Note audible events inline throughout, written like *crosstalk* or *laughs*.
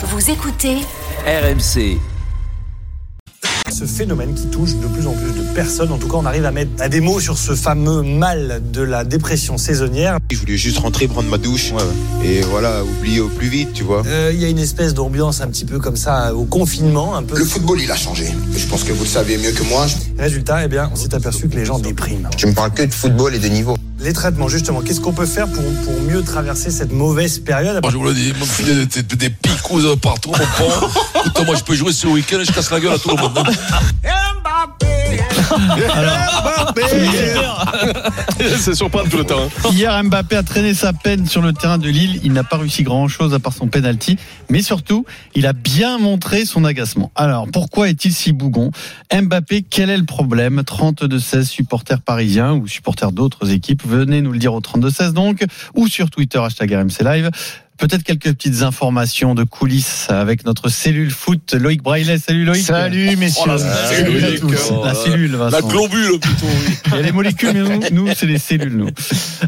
Vous écoutez RMC. Ce phénomène qui touche de plus en plus de personnes, en tout cas on arrive à mettre à des mots sur ce fameux mal de la dépression saisonnière. Je voulais juste rentrer, prendre ma douche et voilà, oublier au plus vite, tu vois. Euh, Il y a une espèce d'ambiance un petit peu comme ça au confinement, un peu. Le football, il a changé. Je pense que vous le savez mieux que moi. Résultat, eh bien, on s'est aperçu que les gens dépriment. Tu me parles que de football et de niveau. Les traitements, justement, qu'est-ce qu'on peut faire pour, pour mieux traverser cette mauvaise période Moi, je vous le dis, mon filet des, des, des partout, mon pauvre. Écoute, moi, je peux jouer ce week-end et je casse la gueule à tout le monde. C'est *laughs* surprendre tout le temps. hein. Hier, Mbappé a traîné sa peine sur le terrain de Lille. Il n'a pas réussi grand-chose à part son penalty. Mais surtout, il a bien montré son agacement. Alors, pourquoi est-il si bougon? Mbappé, quel est le problème? 32-16 supporters parisiens ou supporters d'autres équipes. Venez nous le dire au 32-16 donc, ou sur Twitter, hashtag RMC Live. Peut-être quelques petites informations de coulisses avec notre cellule foot. Loïc Braillet, salut Loïc. Salut messieurs. Oh, la Salut à cellule, oh, La cellule, Vincent. La globule, plutôt. oui. *laughs* Il y a les molécules, mais nous, nous, c'est les cellules, nous.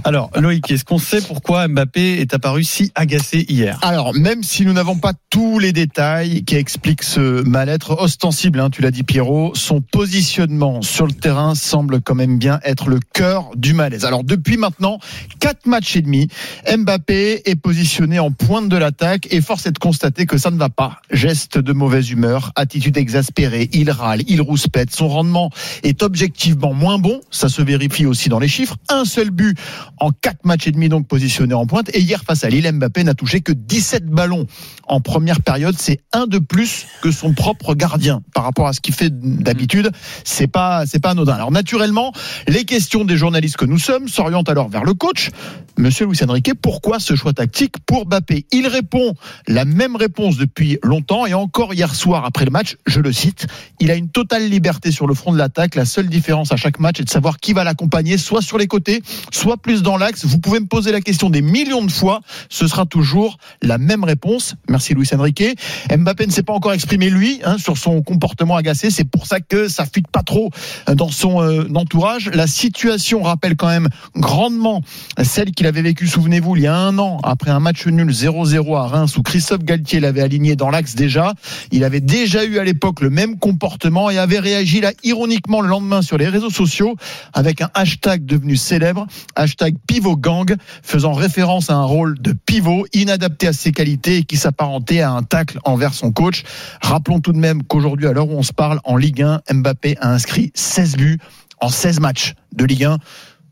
Alors, Loïc, est-ce qu'on sait pourquoi Mbappé est apparu si agacé hier? Alors, même si nous n'avons pas tous les détails qui expliquent ce mal-être ostensible, hein, tu l'as dit Pierrot, son positionnement sur le terrain semble quand même bien être le cœur du malaise. Alors, depuis maintenant quatre matchs et demi, Mbappé est positionné en pointe de l'attaque et force est de constater que ça ne va pas. Geste de mauvaise humeur, attitude exaspérée, il râle, il rouspète, son rendement est objectivement moins bon, ça se vérifie aussi dans les chiffres. Un seul but en quatre matchs et demi donc positionné en pointe et hier face à Lille, Mbappé n'a touché que 17 ballons en première période, c'est un de plus que son propre gardien par rapport à ce qu'il fait d'habitude. C'est pas, c'est pas anodin. Alors naturellement, les questions des journalistes que nous sommes s'orientent alors vers le coach, Monsieur Luis Enrique. Pourquoi ce choix tactique pour Mbappé Il répond la même réponse depuis longtemps et encore hier soir après le match, je le cite, il a une totale liberté sur le front de l'attaque. La seule différence à chaque match est de savoir qui va l'accompagner, soit sur les côtés, soit plus dans l'axe. Vous pouvez me poser la question des millions de fois, ce sera toujours la même réponse. Merci Luis Enrique. Mbappé ne s'est pas encore exprimé lui hein, sur son comportement agacé. C'est pour ça que ça fuite pas trop dans son euh, entourage. La situation rappelle quand même grandement celle qu'il avait vécue, souvenez-vous, il y a un an après un match nul 0-0 à Reims où Christophe Galtier l'avait aligné dans l'axe déjà. Il avait déjà eu à l'époque le même comportement et avait réagi là ironiquement le lendemain sur les réseaux sociaux avec un hashtag devenu célèbre, hashtag pivot gang, faisant référence à un rôle de pivot inadapté à ses qualités et qui s'apparentait à un tacle envers son coach. Rappelons tout de même qu'aujourd'hui, à l'heure où on se parle, en Ligue 1, Mbappé a inscrit 16 buts en 16 matchs de Ligue 1.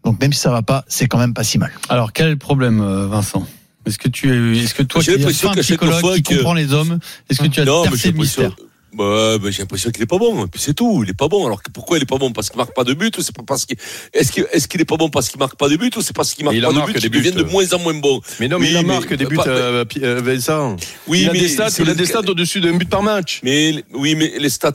Donc même si ça va pas, c'est quand même pas si mal. Alors, quel problème, euh, Vincent? Est-ce que tu, est-ce que toi, J'ai qui es un psychologue qui comprend les hommes, est-ce que tu as Non, mais percé le mystère Ouais, ben, j'ai l'impression qu'il est pas bon. Et puis c'est tout. Il est pas bon. Alors que pourquoi il est pas bon? Parce qu'il marque pas de but ou c'est pas parce qu'il est-ce qu'il est-ce qu'il est pas bon parce qu'il marque pas de but ou c'est parce qu'il marque Il pas de but qu'il devient de moins en moins bon? Mais non, mais Oui, il en mais- marque des buts, pas- euh, euh, Vincent. Oui, il a mais des stats, c'est il a des stats au-dessus d'un but par match. Mais oui, mais les stats,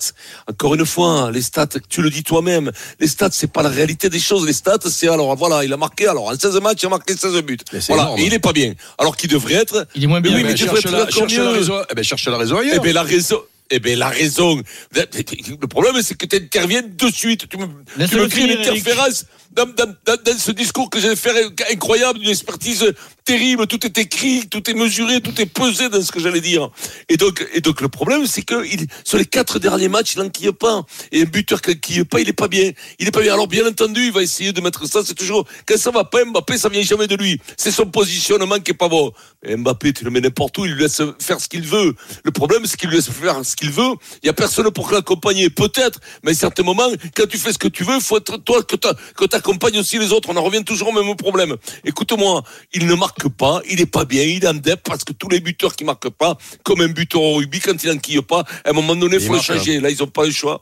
encore une fois, les stats, tu le dis toi-même, les stats, c'est pas la réalité des choses. Les stats, c'est alors, voilà, il a marqué, alors, en 16 matchs, il a marqué 16 buts. Mais Voilà, énorme. et il est pas bien. Alors qu'il devrait être. Il est moins Mais oui, Eh mais ben, il devrait cherche, être la, cherche la mieux. raison. Eh ben, cherche la raison Eh ailleurs. ben, la raison. Eh ben, la raison. Le problème, c'est que tu interviens de suite. Tu me, tu me crées une interférence dans, dans, dans, dans ce discours que j'ai fait incroyable, d'une expertise terrible. Tout est écrit, tout est mesuré, tout est pesé dans ce que j'allais dire. Et donc, et donc, le problème, c'est que il, sur les quatre derniers matchs, il n'enquille pas. Et un buteur qui n'enquille pas, il est pas bien. Il est pas bien. Alors, bien entendu, il va essayer de mettre ça. C'est toujours, quand ça va pas, Mbappé, ça vient jamais de lui. C'est son positionnement qui est pas bon. Mbappé, tu le mets n'importe où, il lui laisse faire ce qu'il veut. Le problème, c'est qu'il lui laisse faire ce qu'il veut. Il y a personne pour l'accompagner. Peut-être, mais à certains moments, quand tu fais ce que tu veux, faut être toi que t'accompagnes aussi les autres. On en revient toujours au même problème. Écoute-moi, il ne marque pas, il est pas bien, il est en dep parce que tous les buteurs qui marquent pas, comme un buteur au rugby, quand il n'enquille pas, à un moment donné, il Il faut le marque, hein. changer. Là, ils ont pas le choix.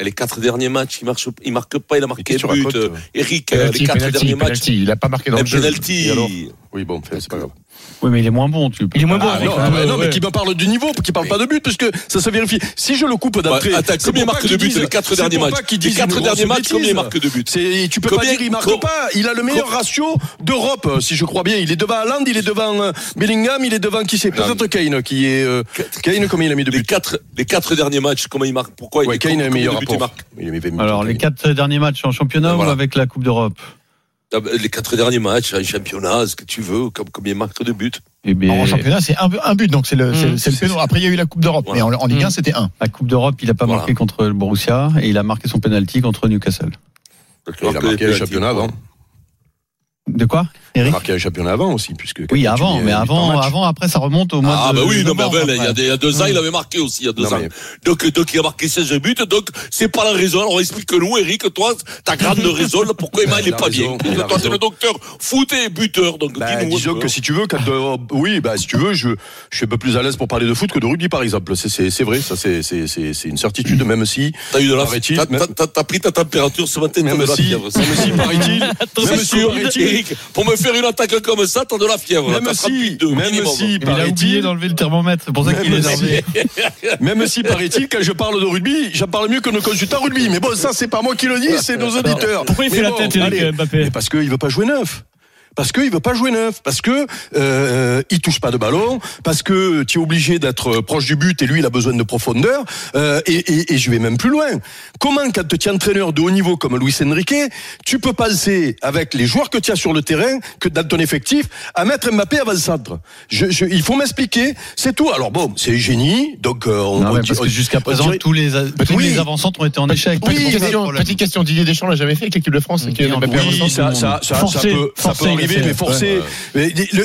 Les quatre derniers matchs, il marche, il marque pas, il a marqué un but. euh, Eric, euh, les quatre derniers matchs. Il a pas marqué Un penalty. Et alors? Oui, bon, c'est pas grave. Oui, mais il est moins bon. Tu Il est moins bon. Ah, non, ah, bah, non, mais qui me parle du niveau, qui parle pas de but, parce que ça se vérifie. Si je le coupe Bah, c'est combien marque de disent- les quatre derniers matchs Les quatre derniers matchs, combien il marque de buts C'est, tu peux Combien- pas dire il marque pas. Il a le meilleur ratio d'Europe, si je crois bien. Il est devant Haaland, il est devant euh, Bellingham, il est devant qui c'est Peut-être Kane qui est. euh, Kane, combien il a mis de les buts quatre, les quatre derniers matchs, comment il marque Pourquoi Ouais, il Kane combien meilleur de buts il rapport. marque Il a mis 20 buts, Alors, les quatre derniers matchs en championnat ou avec la Coupe d'Europe Les quatre derniers matchs, un championnat, ce que tu veux, comme combien il marque de buts. Eh bien, En championnat, c'est un, un but, donc c'est le, Mmh. c'est le péno. Après, il y a eu la Coupe d'Europe, Voilà. mais en, en Ligue 1, Mmh. c'était un. la Coupe d'Europe, il a pas Voilà. marqué contre le Borussia et il a marqué son penalty contre Newcastle. Donc, Il a marqué un championnat avant. De quoi Il a Eric marqué un championnat avant aussi, puisque. Oui, avant, mais avant, avant, après, ça remonte au mois Ah de bah oui, non, mais il y, a des- il y a deux ans, il avait marqué aussi, il y a deux Non, ans. mais- Donc, donc il a marqué 16 buts, donc c'est pas la raison. Alors explique-nous, Eric, toi, ta grande *laughs* raison, là, pourquoi Emma, il est a pas bien. raison, il a Toi, t'es le docteur foot et buteur, donc Bah, dis-nous. disons que si tu veux, quand, euh, oui, bah, si tu veux, je, je suis un peu plus à l'aise pour parler de foot que de rugby, par exemple. C'est, c'est, c'est vrai, ça, c'est, c'est, c'est, c'est une certitude, même si, T'as eu de la t'as- pris ta température ce matin, t'as même de la si, même si, paraît-il, C'est même si, Eric, pour me faire une attaque comme ça, t'as de la fièvre. même si, 38,2 même minimum. si, Il a oublié paraît-il, d'enlever le thermomètre, c'est pour ça qu'il est énervé. *laughs* même si, paraît-il, quand je parle de rugby, j'en parle mieux que nos consultants rugby. Mais bon, ça, c'est pas moi qui le dis, c'est nos auditeurs. Pourquoi il fait la tête, Eric. Mbappé parce qu'il veut pas jouer neuf. Parce qu'il veut pas jouer neuf, parce que euh, il touche pas de ballon, parce que tu es obligé d'être proche du but et lui il a besoin de profondeur. euh, et, et, et je vais même plus loin. Comment quand tu es entraîneur de haut niveau comme Luis Enrique, tu peux penser avec les joueurs que tu as sur le terrain, que dans ton effectif, à mettre Mbappé avant le centre? Je, je, Il faut m'expliquer, c'est tout. Alors bon, c'est génie, donc euh, on, Non, on que on- jusqu'à présent, dirait- tous les, tous Oui. les avant-centres ont été en échec. Oui, petite, question, petite question, Didier Deschamps l'a jamais fait avec l'équipe de France. Oui, qui Mbappé ça. ça, ça, ça, peut, ça peut arriver, mais forcé.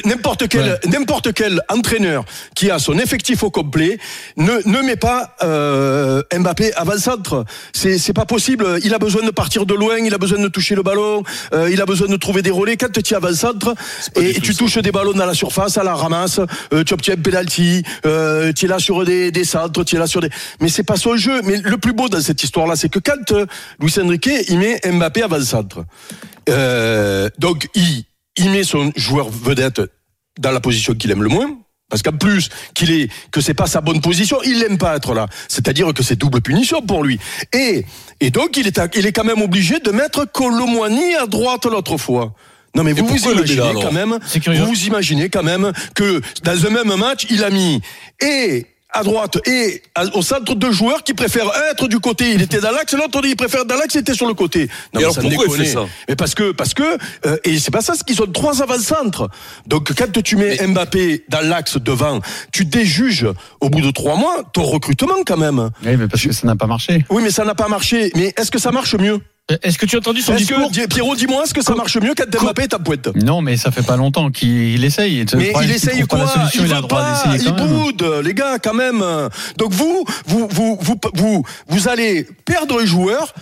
N'importe quel, n'importe quel entraîneur qui a son effectif au complet ne, ne met pas euh, Mbappé avant le centre. C'est, c'est pas possible. Il a besoin de partir de loin, il a besoin de toucher le ballon, euh, il a besoin de trouver des relais. Quand tu es avant le centre pas et tu touches des ballons dans la surface, à la ramasse, euh, tu obtiens un penalty, euh, tu es là sur des, des centres, tu es là sur des. Mais c'est pas son jeu. Mais le plus beau dans cette histoire-là, c'est que quand Luis Enrique il met Mbappé avant le centre, euh, donc il, il met son joueur vedette dans la position qu'il aime le moins. Parce qu'en plus qu'il est que c'est pas sa bonne position, il l'aime pas être là. C'est-à-dire que c'est double punition pour lui. Et et donc il est il est quand même obligé de mettre Colomwani à droite l'autre fois. Non mais vous vous là, imaginez quand même, vous imaginez quand même que dans un même match, il a mis et à droite et au centre deux joueurs qui préfèrent être du côté. Il était dans l'axe, l'autre il préfère dans l'axe, il était sur le côté. Non, Et mais alors ça pourquoi il déconne. fait ça Mais parce que, parce que, euh, et c'est pas ça, c'est qu'ils ont trois avant-centres. Donc, quand tu mets Mbappé dans l'axe devant, tu déjuges au bout de trois mois ton recrutement quand même. Oui, mais parce que ça n'a pas marché. Oui, mais ça n'a pas marché. Mais est-ce que ça marche mieux? Est-ce que tu as entendu son discours que, Pierrot, dis-moi, est-ce que ça marche mieux quand Mbappé est à pointe Non, mais ça fait pas longtemps qu'il essaye. Mais problème, il essaye quoi la solution, Il il a le veut droit pas, d'essayer il quand même. boude, les gars, quand même. Donc vous, vous, vous, vous, vous, vous allez perdre les joueurs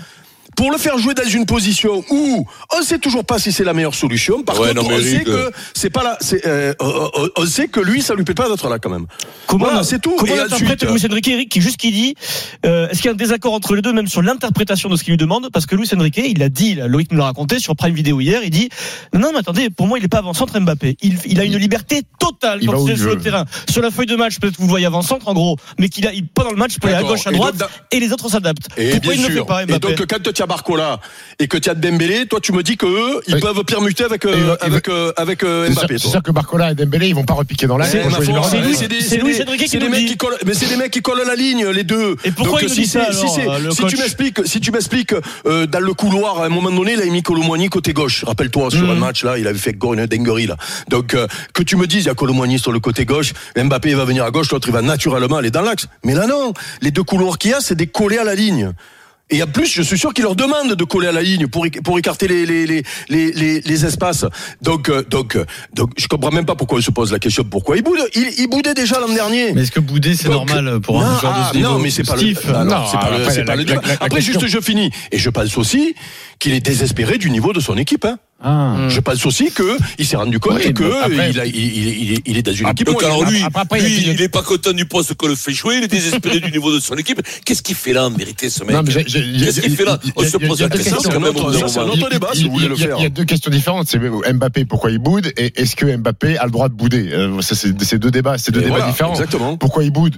pour le faire jouer dans une position où on sait toujours pas si c'est la meilleure solution. Par Ouais, contre, non, mais on sait que c'est pas là. c'est, euh, euh, euh, on sait que lui, ça lui plaît pas d'être là quand même. Comment, Voilà, c'est tout. Comment interprète ensuite- Luis Enrique, Eric, qui juste qui dit, euh, est-ce qu'il y a un désaccord entre les deux, même sur l'interprétation de ce qu'il lui demande? Parce que Luis Enrique, il a dit, là, Loïc nous l'a raconté sur Prime Vidéo hier, il dit, non, non, mais attendez, pour moi, il est pas avant-centre Mbappé. Il, il a une liberté totale Il quand est sur le terrain. Sur la feuille de match, peut-être que vous voyez avant-centre, en gros, mais qu'il a, il, pendant le match, il peut aller à gauche, à Et droite, donc, et les autres s'adaptent. Et Pourquoi bien il ne sûr. fait pas, et Mbappé donc quand tu as Barcola et que tu as Dembélé, toi tu me dis que eux, ils Oui. peuvent permuter avec euh, euh, avec euh, avec euh, Mbappé. c'est toi. sûr que Barcola et Dembélé, ils vont pas repiquer dans l'axe. C'est des- qui mecs collent, mais c'est des mecs qui collent la ligne, les deux. Et pourquoi il nous si dit ça, c'est- si alors, c'est- le si coach tu m'expliques, si tu m'expliques euh, dans le couloir, à un moment donné, il a mis Colomboigny côté gauche. Rappelle-toi sur un match là, il avait fait une dinguerie là. Donc euh, que tu me dises, il y a Colomboigny sur le côté gauche, Mbappé va venir à gauche, l'autre il va naturellement aller dans l'axe. Mais là non, les deux couloirs qu'il y a, c'est des collés à la ligne. Et en plus, je suis sûr qu'ils leur demandent de coller à la ligne pour, pour écarter les, les, les, les, les, espaces. Donc, euh, donc, euh, donc, je comprends même pas pourquoi il se pose la question pourquoi il boude. Il, il boudait déjà l'an dernier. Mais est-ce que bouder, c'est normal pour non, un joueur ah, de ce niveau Non, mais c'est pas le. alors, non, c'est pas le. après, la- pas le la- la- Après, juste, je finis. Et je pense aussi qu'il est désespéré du niveau de son équipe. Hein. Ah. Je pense aussi que il s'est rendu compte Oui, que après- il, a- il, il, il est, dans une équipe. Donc alors lui, Après, lui, il y a- il est pas content du poste qu'on le fait jouer, il est désespéré du niveau de son équipe. Qu'est-ce qu'il fait là en vérité ce mec Qu'est-ce qu'il fait là On se il y a- pose la deux question questions. quand même. au bout d'un Ça, c'est un moment. autre débat, si vous voulez le Il y a- faire. Il y a deux questions différentes. C'est Mbappé, pourquoi il boude Et est-ce que Mbappé a le droit de bouder? Euh, ça, C'est deux débats, c'est deux débats différents. Exactement. Pourquoi il boude?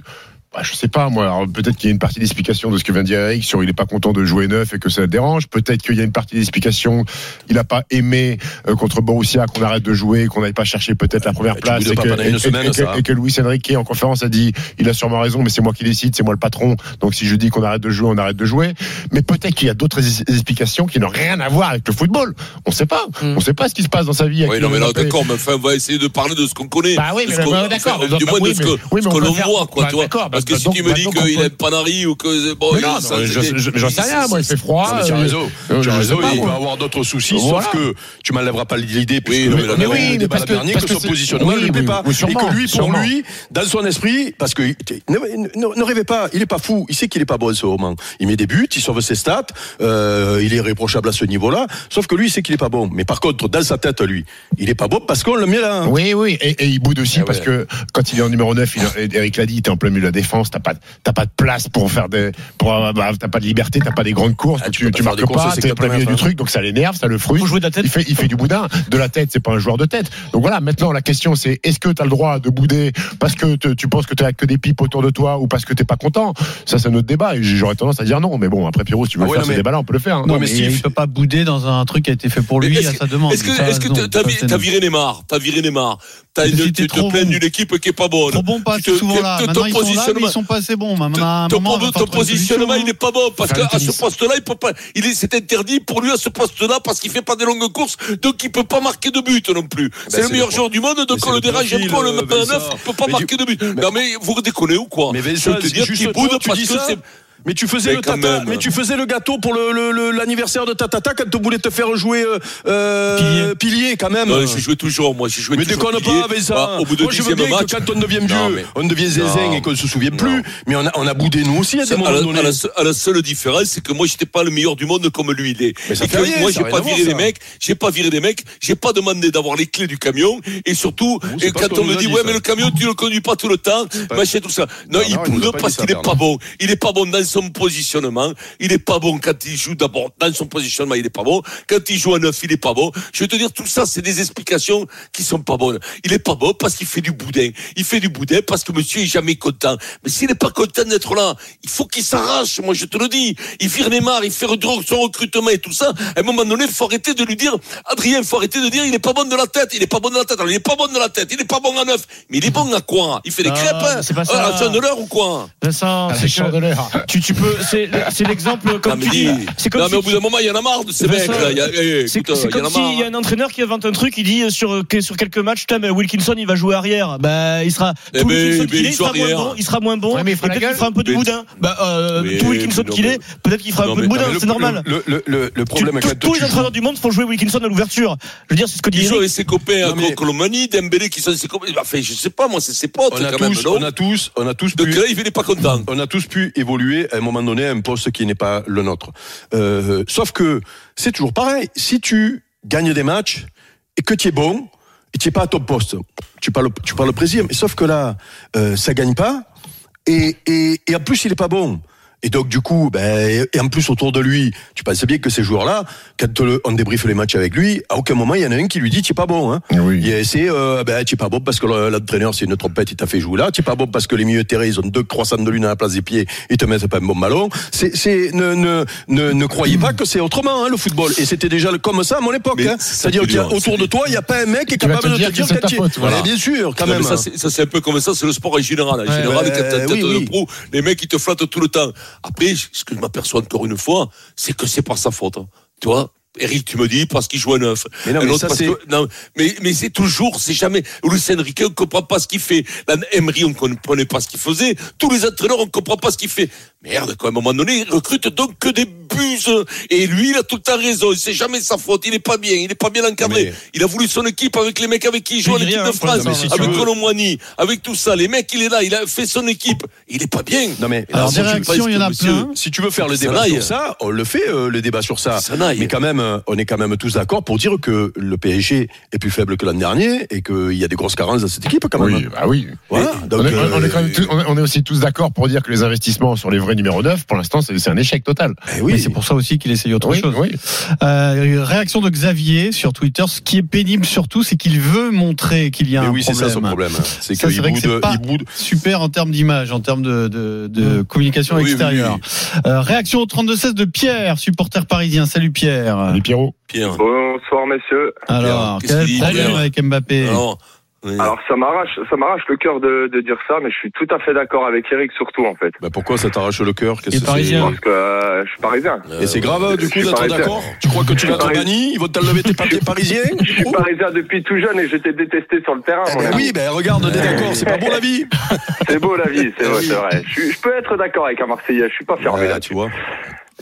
Bah, je sais pas moi. Alors, Peut-être qu'il y a une partie d'explication de ce que vient de dire Eric sur il est pas content de jouer neuf et que ça le dérange. Peut-être qu'il y a une partie d'explication. Il a pas aimé euh, contre Borussia qu'on arrête de jouer, qu'on n'aille pas chercher peut-être la première place boudes et pas que, Luis Enrique en conférence a dit il a sûrement raison, mais c'est moi qui décide, c'est moi le patron. Donc si je dis qu'on arrête de jouer, on arrête de jouer. Mais peut-être qu'il y a d'autres es- explications qui n'ont rien à voir avec le football. On sait pas. On sait pas ce qui se passe dans sa vie. Oui, non, mais là, d'accord, mais enfin, on va essayer de parler de ce qu'on connaît. Bah oui, mais d'accord, Du moins de ce que, l'on voit, quoi, bah, tu vois. Parce que si donc- tu me dis qu'il aime peut- pas Nari ou que, bon, Mais il- non, ça, non, je- c'est- je- j'en sais rien, moi, il fait froid. Non, mais tu as euh, raison. euh, Tu as raison, il peut moi. avoir d'autres soucis, Voilà. sauf que tu m'enlèveras pas l'idée, puisque non, mais mais oui, mais parce que- dernier parce que son positionnement oui, ne lui plaît oui, pas. oui, Et que lui, pour lui, dans son esprit, parce que ne, rêvez pas, il est pas fou, il sait qu'il est pas bon ce moment. Il met des buts, il sauve ses stats, euh, il est réprochable à ce niveau-là, sauf que lui, il sait qu'il est pas bon. Mais par contre, dans sa tête, lui, il est pas bon parce qu'on le met là. Oui, oui, et, il boude aussi Ah parce que quand il est en numéro 9, il, Eric l'a dit, t'es en plein milieu de la défense, t'as pas, t'as pas de place pour faire des, pour, bah, t'as pas de liberté, t'as pas des grandes courses, Ah, tu tu, pas tu marques pas, c'est t'es en plein milieu 80, du truc, donc ça l'énerve, ça le frustre. Jouer de la tête. Il fait, il fait du boudin. De la tête, c'est pas un joueur de tête. Donc voilà, maintenant la question c'est est-ce que t'as le droit de bouder parce que te- tu penses que t'as que des pipes autour de toi ou parce que t'es pas content? Ça, c'est notre débat et j'aurais tendance à dire non. Mais bon, après Pierrot, si tu veux Ah ouais, faire ce débat-là, on peut le faire. hein. Non, mais mais Steve- il peut pas bouder dans un truc qui a été fait pour lui à sa demande. Est-ce que, t'as- viré Neymar T'as viré Neymar T'as une- Tu te plains d'une équipe qui est pas bonne. Trop bon pas Tu te- souvent ton là, mais ils sont pas assez bons. Maintenant, Ton, moment, positionnement, il n'est pas bon parce qu'à ce poste-là, il peut pas. Il est, c'est interdit pour lui à ce poste-là parce qu'il fait pas des longues courses, donc il peut pas marquer de but non plus. c'est le meilleur le joueur du monde, donc on le le dérange un peu, on le met à neuf, il peut pas marquer de but. Non mais vous déconnez ou quoi? Mais Je te boude tu parce dis que c'est. Mais tu faisais Mais le tata, mais tu faisais le gâteau pour l'anniversaire de ta tata quand tu voulais te faire jouer euh, euh, pilier. quand même. Non, j'ai joué toujours, moi, j'ai joué mais déconne pas, Vincent. Bah, Au bout de Moi, je veux dixième bien match. que quand on devient vieux, mais- on devient zézin Non. et qu'on se souvient Non. plus. Mais on a, on a boudé nous aussi à des moments la, donnés. à la seule- à la seule différence, c'est que moi, j'étais pas le meilleur du monde comme lui, il est. Mais ça Et que rien, moi, ça j'ai pas à viré des ça. mecs, j'ai pas viré des mecs, j'ai pas demandé d'avoir les clés du camion, et surtout, et pas quand on me dit, ouais, ça. mais le camion, tu le conduis pas tout le temps, pas- machin, tout ça. Non, il boude pas parce ça, qu'il est pas bon. Il est pas bon dans son positionnement. Il est pas bon quand il joue d'abord dans son positionnement, il est pas bon. Quand il joue à neuf, il est pas bon. Je vais te dire, tout ça, c'est des explications qui sont pas bonnes. Il est pas bon parce qu'il fait du boudin. Il fait du boudin parce que monsieur est jamais content. Mais s'il n'est pas content d'être là, il faut qu'il s'arrache. Moi, je te le dis. Il vire Neymar, il fait son recrutement et tout ça. À un moment donné, il faut arrêter de lui dire, Adrien, il faut arrêter de dire, il est pas bon de la tête. Il est pas bon de la tête. Alors, il est pas bon de la tête. Il est pas bon à neuf. Mais il est bon à quoi? Il fait des Ah, crêpes, hein? c'est pas ça. À la Chandeleur ou quoi? Vincent, c'est que chandeleurs. Tu, tu peux, c'est, l'exemple comme Non, tu mais dis. dis- C'est comme non, si mais au bout d'un moment, il y en a marre de ces mecs, là. Il y a- eh, C'est comme s'il y a un entraîneur qui invente un truc, il dit euh, sur, euh, sur quelques matchs, putain, mais Wilkinson il va jouer arrière. Bah, il sera. Eh tout ben, Wilkinson ben, qu'il il est, il joue sera moins bon. Il sera moins bon. Ouais, mais il et fera la peut-être qu'il fera un peu de boudin. Bah, euh, tout Wilkinson qu'il est, peut-être qu'il fera un peu de boudin. C'est normal. Le, problème tous- quand tous les entraîneurs du monde font jouer Wilkinson à l'ouverture. Je veux dire, c'est ce que dit Il joue Eric. avec ses copains Colomani, Dembélé qui sont ses copains. Enfin, je sais pas, moi, c'est ses potes on a quand même, tous, on a tous, on a tous Donc pu- là, il n'est pas content. on a tous pu évoluer à un moment donné un poste qui n'est pas le nôtre. Euh, sauf que c'est toujours pareil. Si tu gagnes des matchs et que tu es bon et tu n'es pas à ton poste, tu parles, tu parles le plaisir. Mais sauf que là, euh, ça gagne pas et, et, et en plus il est pas bon. Et donc du coup, ben, et en plus autour de lui, tu penses bien que ces joueurs-là, quand le- on débriefe les matchs avec lui, à aucun moment il y en a un qui lui dit tu es pas bon. Hein. Oui. Il- C'est euh, ben, tu es pas bon parce que le- l'entraîneur c'est une trompette, il t'a fait jouer là. Tu es pas bon parce que les milieux de terrain ils ont deux croissants de lune à la place des pieds, ils te mettent pas un bon ballon. C'est, c'est ne, ne, ne, ne croyez pas que c'est autrement hein, le football. Et c'était déjà comme ça à mon époque. Hein. C'est-à-dire qui est qu'il y a dur, autour c'est- de toi, il y a pas un mec qui est capable te de te que dire ta tu- voilà. Bien sûr, quand Non, même. ça, c'est- ça, c'est un peu comme ça, c'est le sport en général. En général, quand t'as oui, tête oui. de pro, les mecs, ils te flattent tout le temps. Après, ce que je m'aperçois encore une fois, c'est que c'est pas sa faute. hein. Tu vois? Eric, tu me dis, parce qu'il joue à neuf. Mais non, mais ça, parce c'est- que- non, mais, mais c'est toujours, c'est jamais. Luis Enrique, on comprend pas ce qu'il fait. Là, Emery, on comprenait pas ce qu'il faisait. Tous les entraîneurs, on comprend pas ce qu'il fait. Merde, quoi, à un moment donné, il recrute donc que des buses. Et lui, il a tout le temps raison. C'est jamais sa faute. Il est pas bien. Il est pas bien encadré. Mais- Il a voulu son équipe avec les mecs avec qui il joue en Il dit équipe rien, de pour France. mais si avec Colomboigny, avec tout ça. Les mecs, il est là. Il a fait son équipe. Il est pas bien. Non mais Alors, si des tu réactions, il y en a monsieur- plein. si tu veux faire le Ça débat sur ça, on le fait euh, le débat sur ça. Ça n'aille. Mais quand même, même, on est quand même tous d'accord pour dire que le PSG est plus faible que l'an dernier et qu'il y a des grosses carences dans cette équipe quand même. Oui, bah oui. Voilà. Et Donc, on, est, on est quand même tous- on est- on est aussi tous d'accord pour dire que les investissements sur les vrais numéros 9, pour l'instant, c'est un échec total. eh Oui, c'est pour ça aussi qu'il essaye autre Oui, chose. oui. Euh, réaction de Xavier sur Twitter. Ce qui est pénible surtout, c'est qu'il veut montrer qu'il y a Mais un oui, c'est ça son problème. C'est qu'il boude, pas- il boude. Super en termes d'image, en termes de, de, de communication Oui, oui, extérieure. oui. Euh, réaction au 32-16 de Pierre, supporter parisien. Salut Pierre. Les Pierrot. Pierre. Bonsoir messieurs. Alors, qu'est-ce quel dit, problème Pierre avec Mbappé Alors, oui. Alors ça m'arrache, ça m'arrache le cœur de, de dire ça, mais je suis tout à fait d'accord avec Eric surtout en fait. Bah, pourquoi ça t'arrache le cœur? Qu'est-ce que parisien. c'est Parce que euh, je suis parisien. Et c'est grave du Je coup d'être d'accord? Tu crois que tu vas être parisien. banni? Ils vont t'enlever tes papiers parisiens Je suis parisien depuis tout jeune et j'étais détesté sur le terrain. Eh mon ami. oui, ben regarde, on est d'accord, c'est pas bon la vie. C'est beau la vie, c'est vrai, c'est vrai. Je, je peux être d'accord avec un Marseillais, je suis pas fermé Ouais, là. tu vois.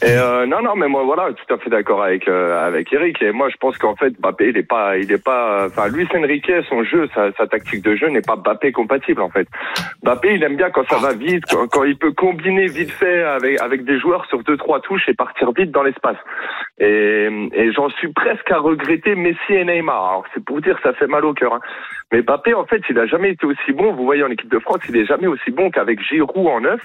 Et euh, non, non, mais moi voilà, tout à fait d'accord avec euh, avec Eric. Et moi, je pense qu'en fait, Mbappé, il est pas, il est pas. Enfin, Luis Enrique, son jeu, sa, tactique de jeu n'est pas Mbappé compatible en fait. Mbappé, il aime bien quand ça va vite, quand, quand il peut combiner vite fait avec avec des joueurs sur deux trois touches et partir vite dans l'espace. Et, et j'en suis presque à regretter Messi et Neymar. Alors c'est pour dire, ça fait mal au cœur. hein. Mais Mbappé, en fait, il a jamais été aussi bon. Vous voyez en équipe de France, il est jamais aussi bon qu'avec Giroud en neuf,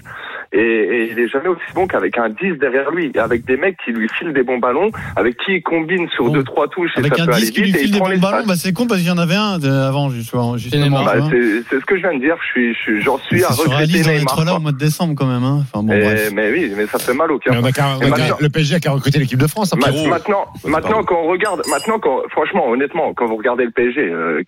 et, et il est jamais aussi bon qu'avec un 10 derrière lui, avec des mecs qui lui filent des bons ballons, avec qui il combine sur Bon. deux trois touches et Avec ça un peut aller 10 qui lui vite et file il des prend bons ballons, bah c'est con parce qu'il y en avait un avant justement. justement. Bah, c'est ce que je viens de dire. Je suis, je suis, j'en suis à regretter Neymar. être là au mois de décembre quand même. Hein. Enfin bon, Et- bref. mais oui, mais ça fait mal au cœur. Le PSG a qu'à recruter l'équipe de France. Pierrot. Maintenant, maintenant quand on regarde, maintenant quand, franchement, honnêtement, quand vous regardez le PSG, euh,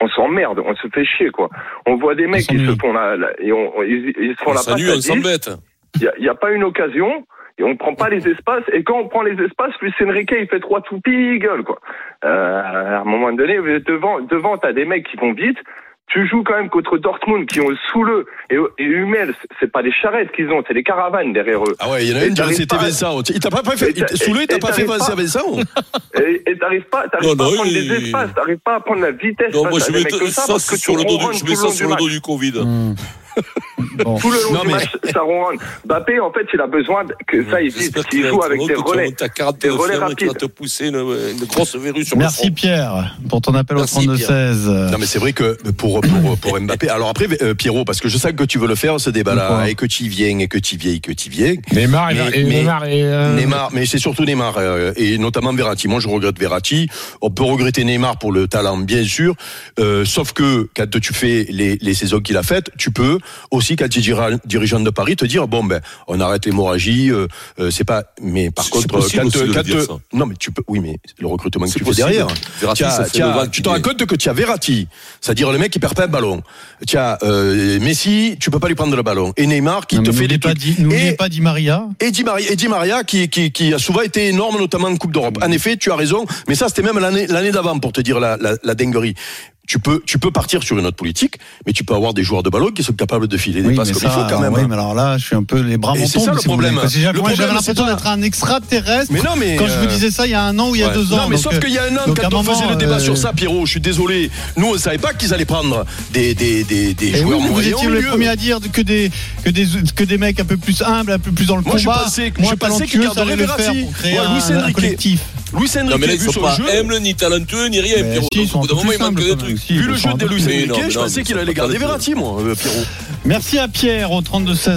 on, s'emmerde, on se fait chier quoi. On voit des mecs qui se font la, et on, ils, se font on la passe à on 10. s'embête. Il y a, il y a pas une occasion. Et on prend pas les espaces. Et quand on prend les espaces, Luis Enrique, il fait trois toupies, il gueule, quoi. Euh, à un moment donné, devant, devant, t'as des mecs qui vont vite. Tu joues quand même contre Dortmund, qui ont le sous-le. Et, et Hummels, c'est pas des charrettes qu'ils ont, c'est des caravanes derrière eux. Ah ouais, il y en a une, t'arrives c'était Vincent. Il t'a pas fait, il t'a- pas fait t'arrives passer *laughs* Et t'arrives pas, t'arrives pas à prendre les espaces, t'arrives pas à prendre la vitesse Non, moi, je mets ça, ça parce que sur le dos du, Covid. *laughs* Mmh. Bon. Tout le long Non, du mais- match, ça ronronne. Bappé, en fait, il a besoin que ça existe, J'espère qu'il va joue avec des relais. ta carte Des de relais qui va rapides. te pousser une, une grosse verrue sur Merci le front. Pierre pour ton appel Merci, au 32-16. Non mais c'est vrai que pour pour pour Mbappé. Alors après euh, Pierrot, parce que je sais que tu veux le faire ce débat-là et que tu y viens et que tu y viens et que tu y viens. Neymar et, Mais- et mais- Neymar et, euh, Neymar, mais c'est surtout Neymar euh, et notamment Verratti. Moi, je regrette Verratti. On peut regretter Neymar pour le talent, bien sûr. Euh, sauf que quand tu fais les, les saisons qu'il a faites, tu peux aussi quand tu es dira- dirigeant de Paris te dire bon ben on arrête l'hémorragie. Euh, euh, c'est pas. Mais par contre, possible quand, quand- dire, ça. non mais tu peux. Oui, mais le recrutement que tu fais possible. derrière. Verratti, le vague tu te rends compte que tu as Verratti, c'est-à-dire le mec qui perd pas un ballon. Tu as euh, Messi, tu peux pas lui prendre le ballon. Et Neymar qui Non, te fait des pas, trucs. Di, n'oubliez Et- pas Di Maria. et Di Maria, et Di Maria qui, qui, qui a souvent été énorme, notamment en Coupe d'Europe. En effet, tu as raison, mais ça c'était même l'année l'année d'avant pour te dire la, la, la dinguerie. Tu peux, tu peux partir sur une autre politique, mais tu peux avoir des joueurs de ballon qui sont capables de filer des Oui, passes comme ça, il faut quand même. oui, hein. mais alors là, je suis un peu les bras m'en c'est ça, le si problème. J'avais l'impression d'être un extraterrestre. Mais non, mais quand je vous euh, disais ça il y a un an ou il y a Ouais. deux ans. Non, mais donc, sauf qu'il y a un an, quand un on faisait moment, le débat euh, sur ça, Pierrot, je suis désolé. Nous, on savait pas qu'ils allaient prendre des, des, des, des Et joueurs oui, vous étiez le premier à dire que des, que des, que des mecs un peu plus humbles, un peu plus dans le Moi, je combat. pensais que- je pensais qu'il talentueux, garderait allaient le faire pour créer un, Luis Enrique. Non, mais là, vu son pas jeu. ni talentueux ni rien, Pierrot. si, au bout d'un moment, il manque des trucs. Si, Vu le jeu de Luis Enrique, je pensais qu'il allait garder. Verratti, moi, euh, Pierrot. Merci à Pierre au 32-16.